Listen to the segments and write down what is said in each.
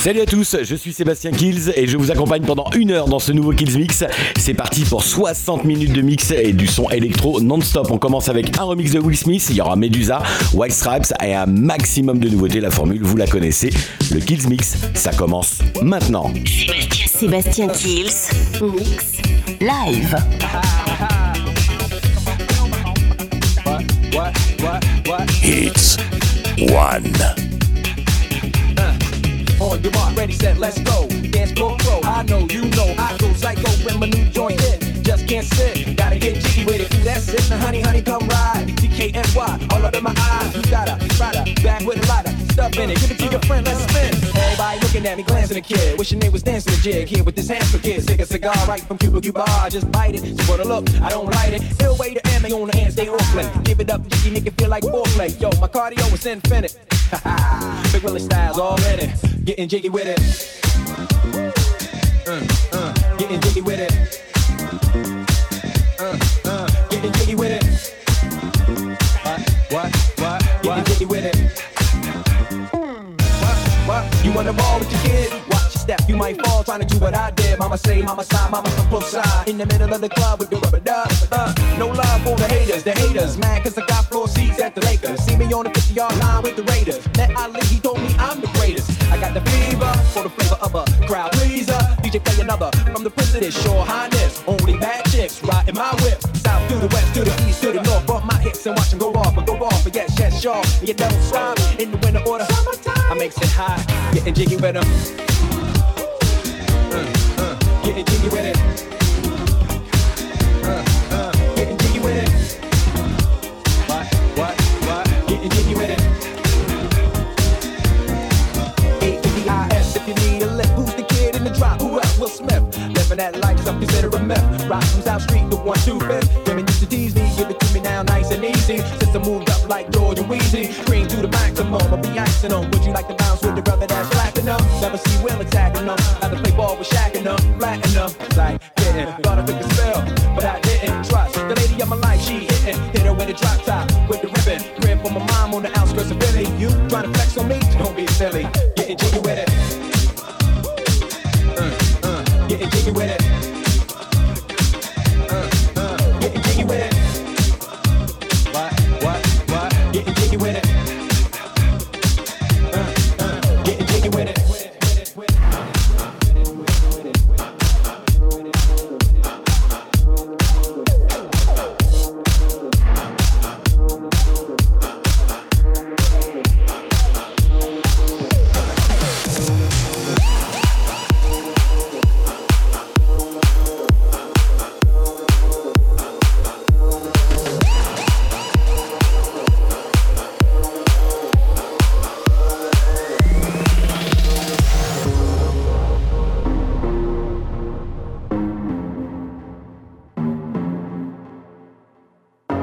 Salut à tous, je suis Sébastien Kills et je vous accompagne pendant une heure dans ce nouveau Kills Mix. C'est parti pour 60 minutes de mix et du son électro non-stop. On commence avec un remix de Will Smith, il y aura Medusa, White Stripes et un maximum de nouveautés. La formule, vous la connaissez. Le Kills Mix, ça commence maintenant. Sébastien Kills. Mix. Live. It's one. On your mark, ready, set, let's go. Dance floor pro. I know, you know, I go psycho when my new joint hit. Just can't sit, gotta get jiggy with it. That's it, honey, honey, come ride. DKNY, all up in my eyes. You got a rider, back with a lighter, in it. Give it to your friend, let's spin. Everybody looking at me, glancing a kid. Wishing they was dancing a jig here with this hamster kid. Stick a cigar right from Cuba Cuba. I just bite it. So for the look, I don't light it. Still way to ammo on the hand, stay on play. Give it up, jiggy, it feel like foreplay. Yo, my cardio is infinite. Ha ha. Big Willie styles already. Getting jiggy with it. Uh, uh, getting jiggy with it. Uh, uh, getting jiggy with it. What? What? What? You wanna ball with your kid? Watch your step, you might fall trying to do what I did. Mama say, mama side, mama come both side. In the middle of the club with the rubber duck. Uh, no love for the haters, the haters. Mad cause I got floor seats at the Lakers. See me on the 50 yard line with the Raiders. Met Ali, he told me I'm the greatest. I got the fever for the flavor of a crowd pleaser. DJ play another from the president, sure highness. Only bad chicks riding my whip. South to the west, to the east, to the north. Bump my hips and watch them go off and go off. But yes, yes. And you don't stop in the winter order. Makes it high, getting jiggy with them. And easy. Since I moved up like and Weezy, green to the maximum, I'll be icing on. Would you like to bounce with the brother that's platinum? Never see Will attacking them. Rather play ball with Shaq and them, platinum. Like, getting, thought I took a spell, but I didn't trust. The lady of my life, she hitting, hit her with a drop top, with the ribbon. Crib for my mom on the outskirts of Philly. You trying to flex on me? Don't be silly.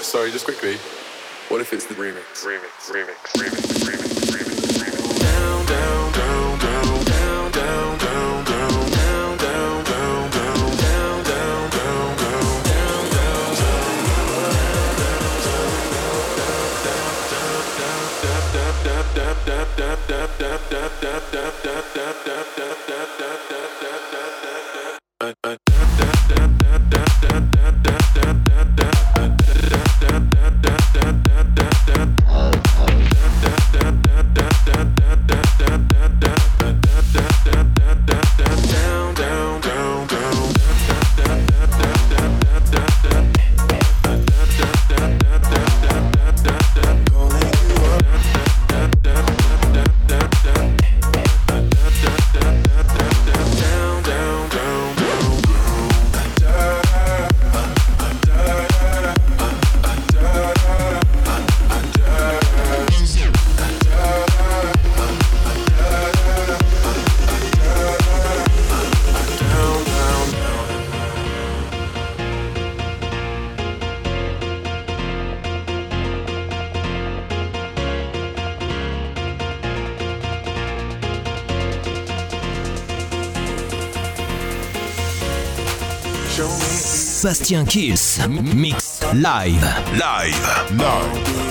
What? Sorry, just quickly. What if it's the remix? Remix. Remix. Remix. Remix. Remix. remix. Down, down, down, down, down, down, down, down. Uh, uh. Bastien Kills, mix live. Live. Live.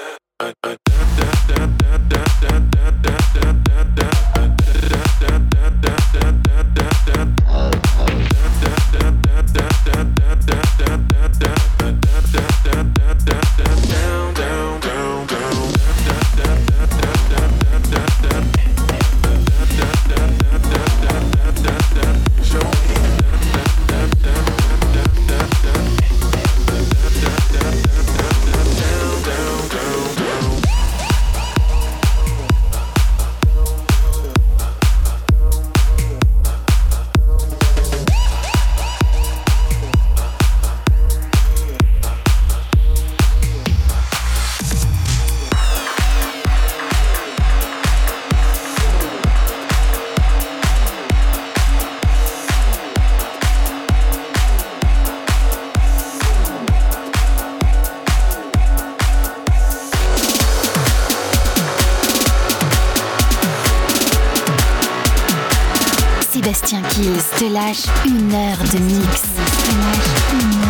mix.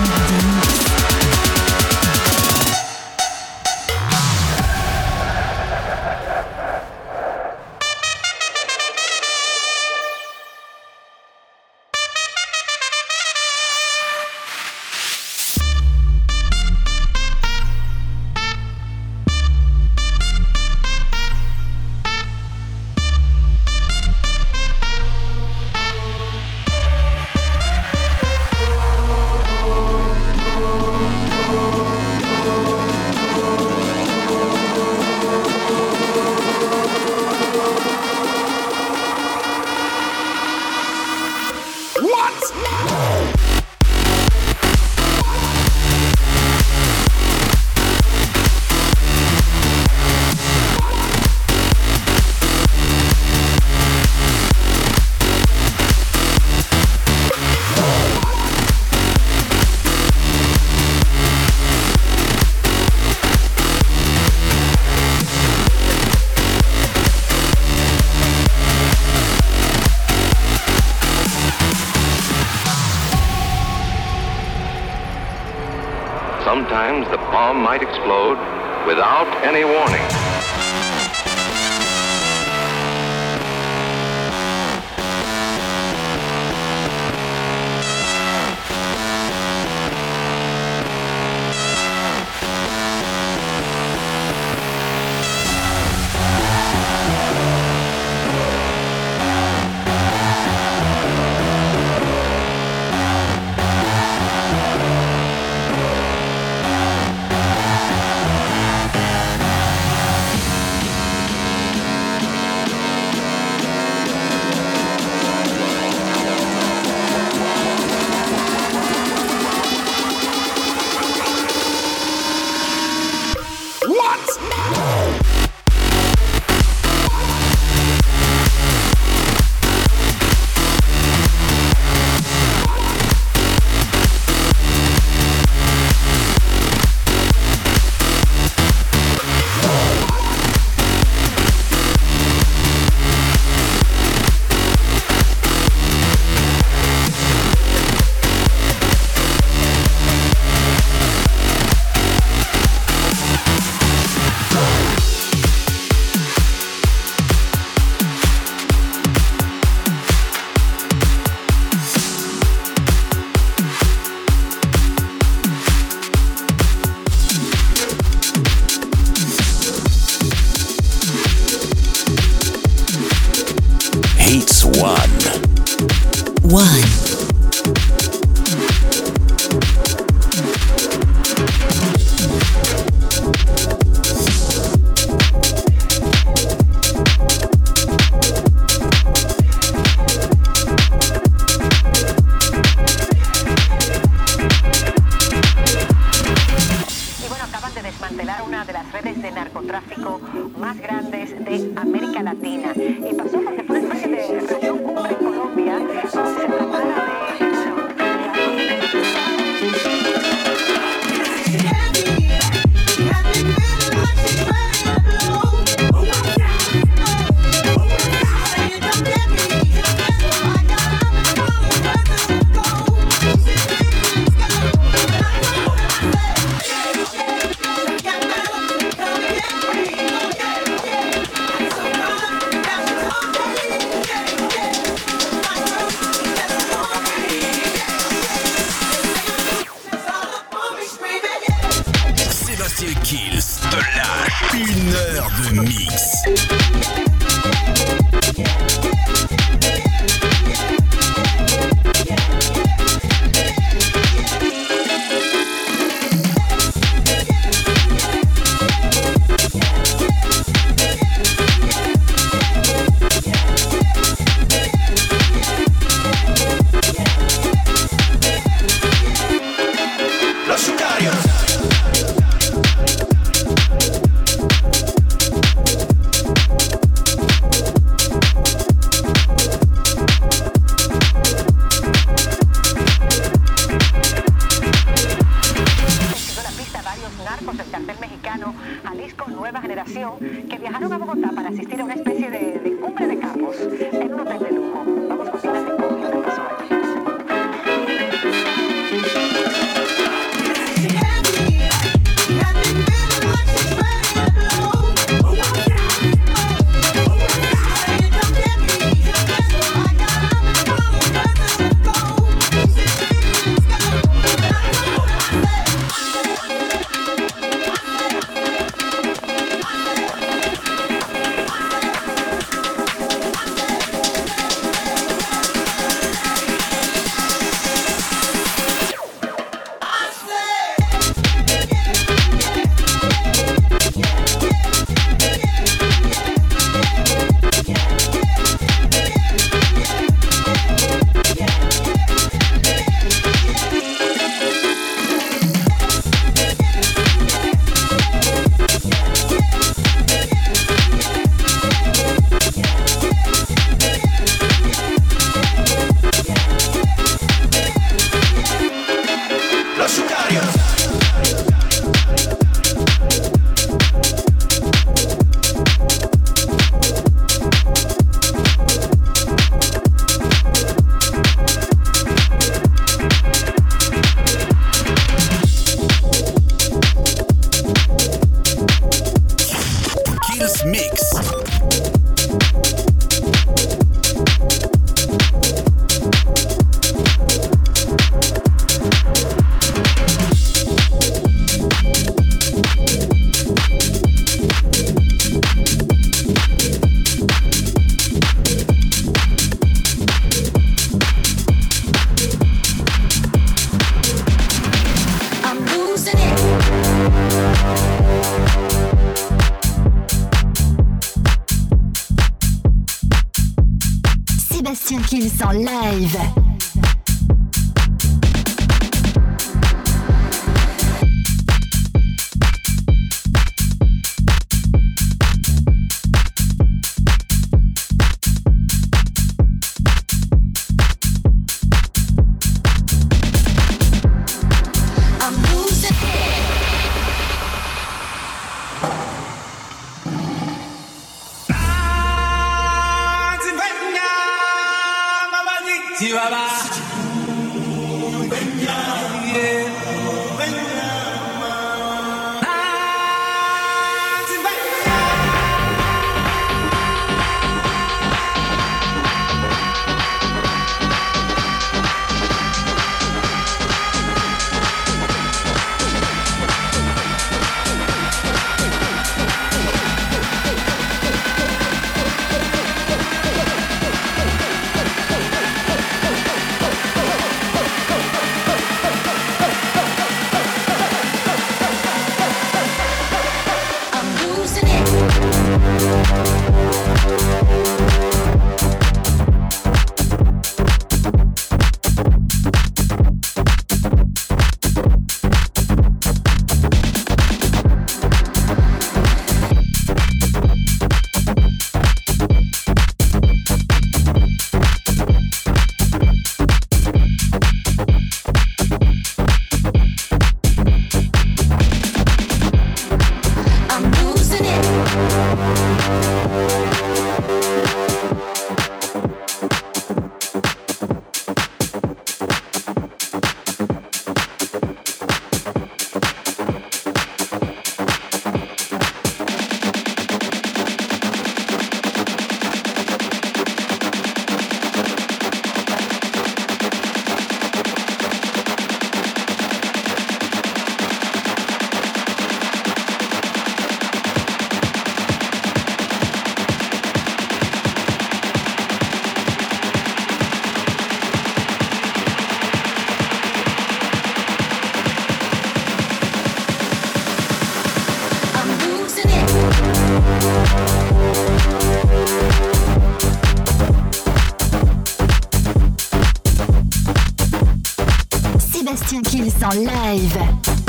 Kills en live.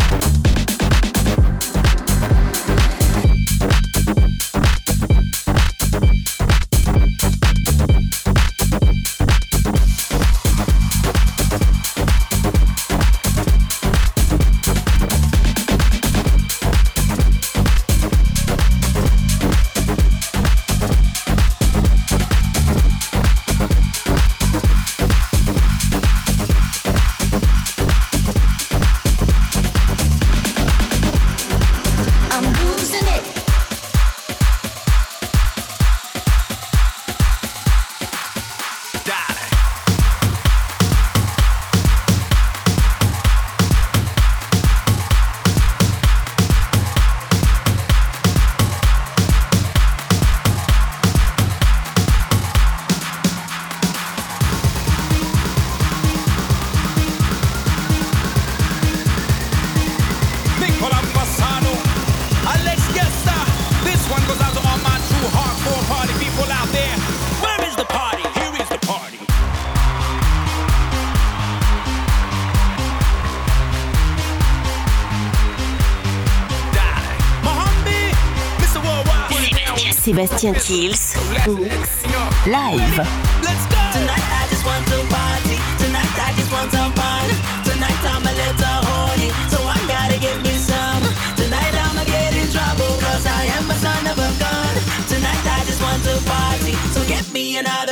Sébastien Kills live. Let's go. Tonight I just want to party. Tonight I just want some fun. Tonight I'm a little horny, so I gotta get me some. Tonight I'ma get in I am a son of a gun. Tonight I just want to party, so get me another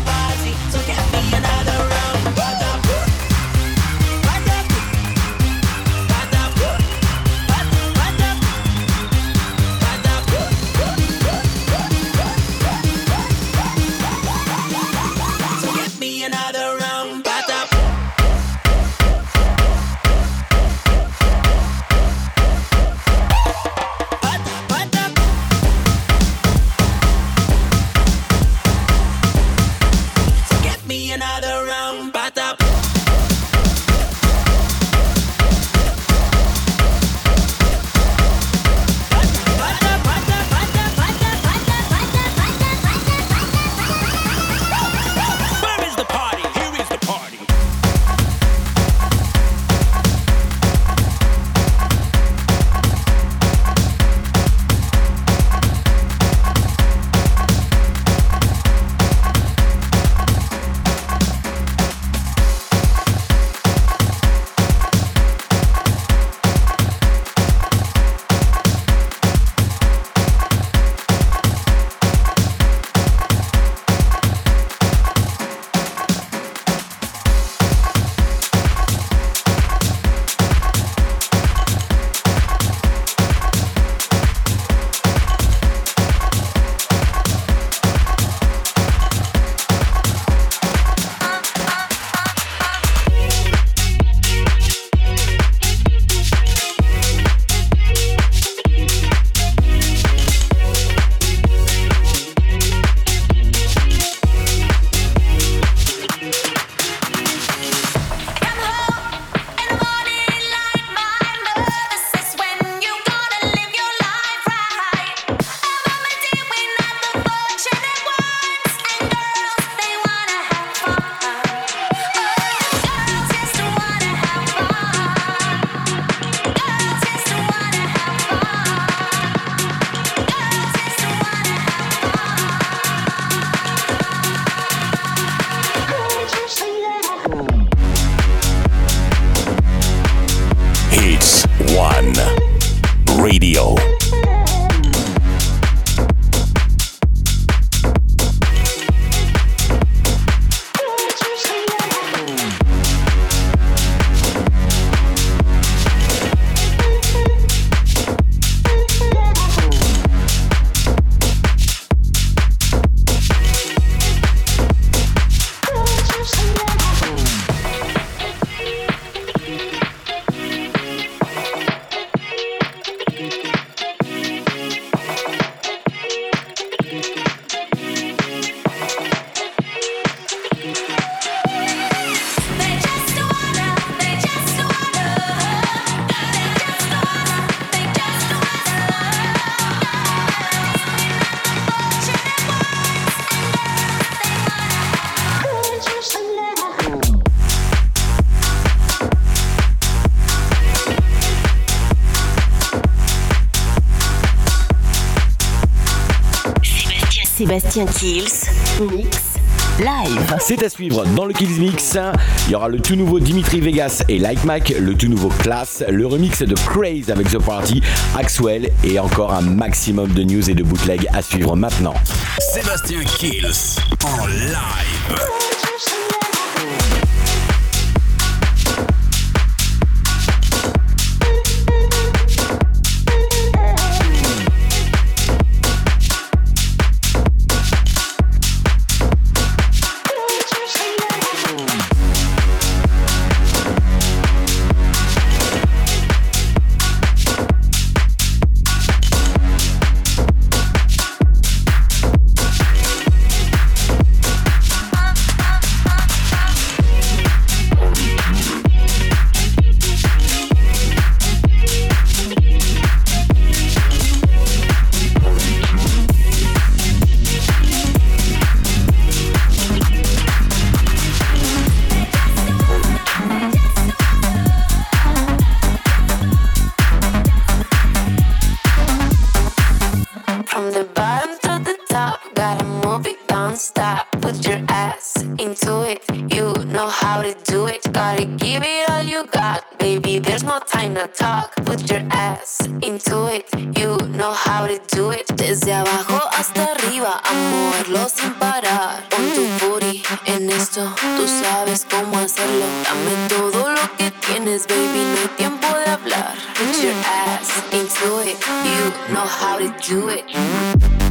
Sébastien Kills, mix live. C'est à suivre dans le Kills Mix. Il y aura le tout nouveau Dimitri Vegas et Like Mac, le tout nouveau Class, le remix de Craze avec The Party, Axwell et encore un maximum de news et de bootleg à suivre maintenant. Sébastien Kills en live. into it, you know how to do it. Desde abajo hasta arriba, a moverlo sin parar. Pon tu booty en esto, tú sabes cómo hacerlo. Dame todo lo que tienes, baby, no hay tiempo de hablar. Put your ass into it, you know how to do it.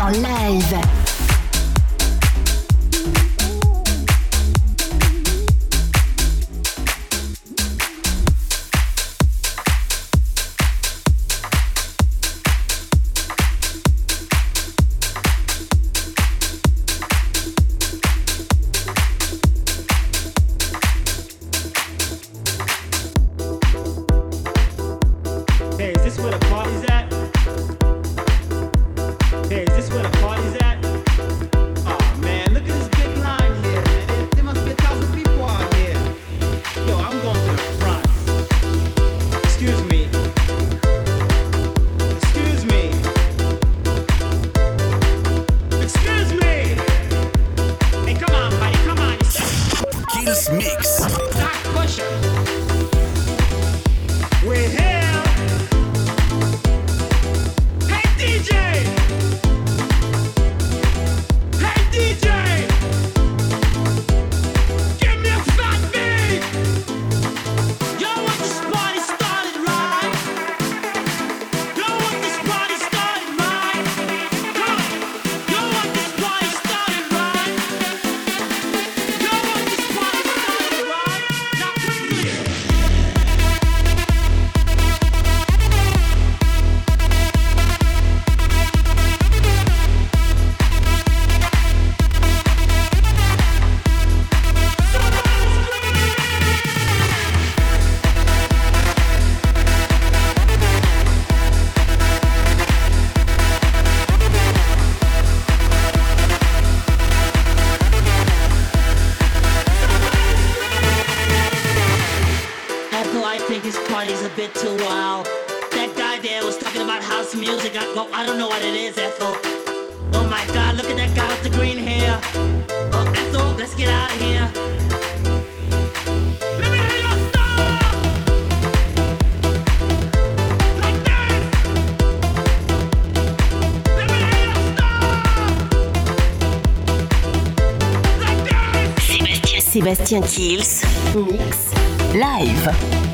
en live. know what it is. Oh my god, look at that guy with the green hair. Oh, let's get out of here. Sébastien Kills, Mix, Live.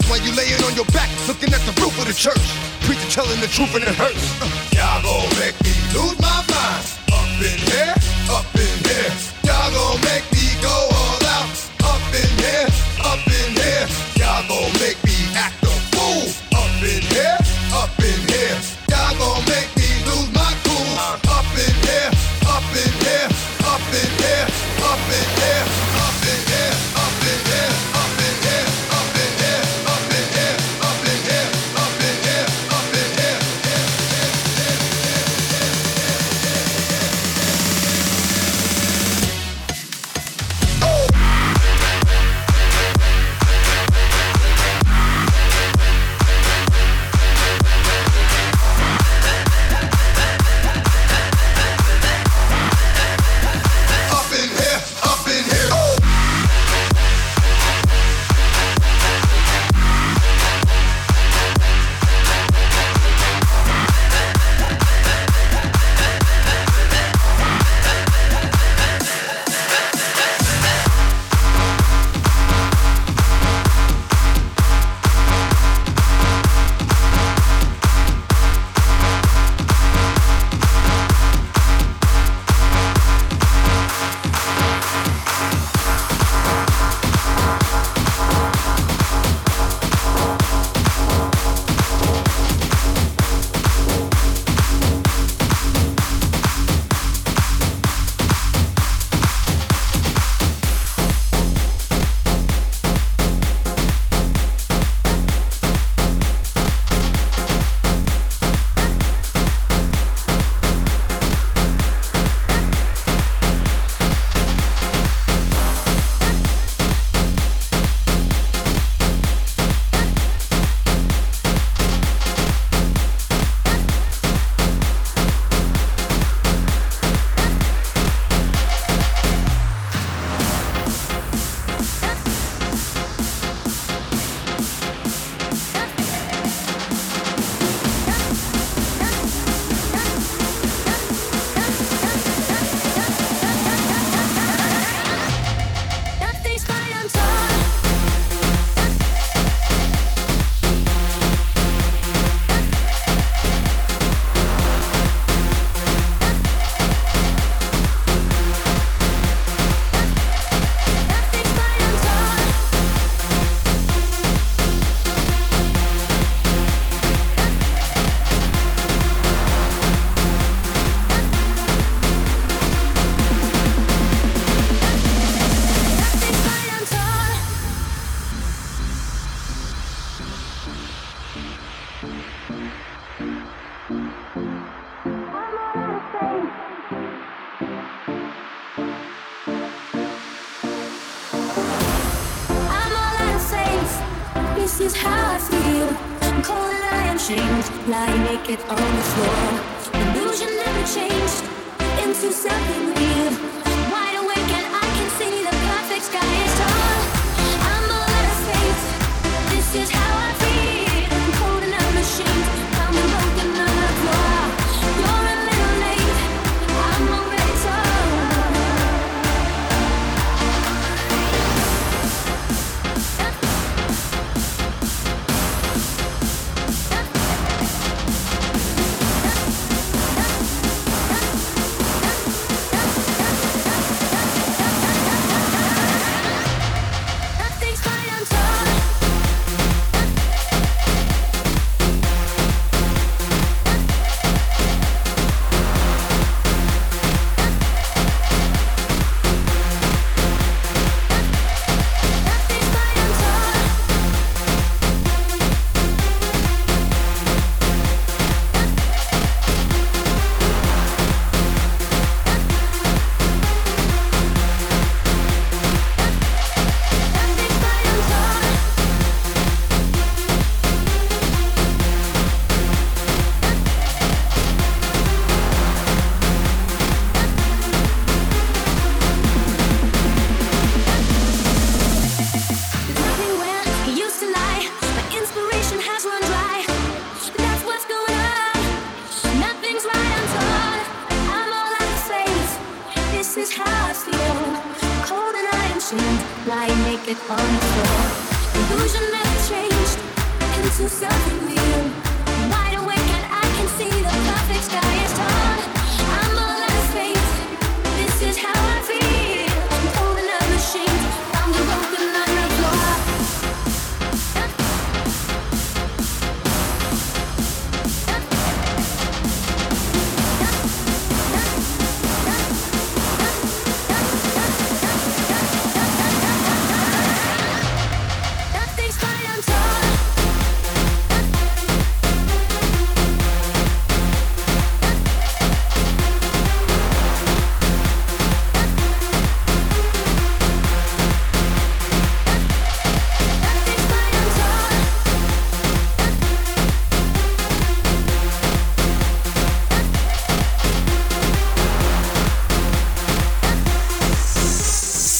That's why you laying on your back, looking at the roof of the church. Preacher telling the truth and it hurts. Y'all gon' make me lose my mind. Up in here, up in here.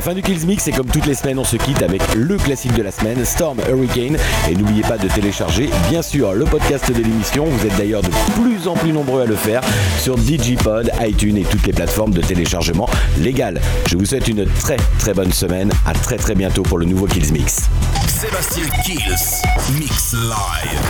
La fin du Kills Mix et comme toutes les semaines, on se quitte avec le classique de la semaine, Storm Hurricane. Et n'oubliez pas de télécharger, bien sûr, le podcast de l'émission. Vous êtes d'ailleurs de plus en plus nombreux à le faire sur Digipod, iTunes et toutes les plateformes de téléchargement légales. Je vous souhaite une très très bonne semaine. À très très bientôt pour le nouveau Kills Mix. Sébastien Kills. Mix live.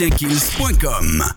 Retrouve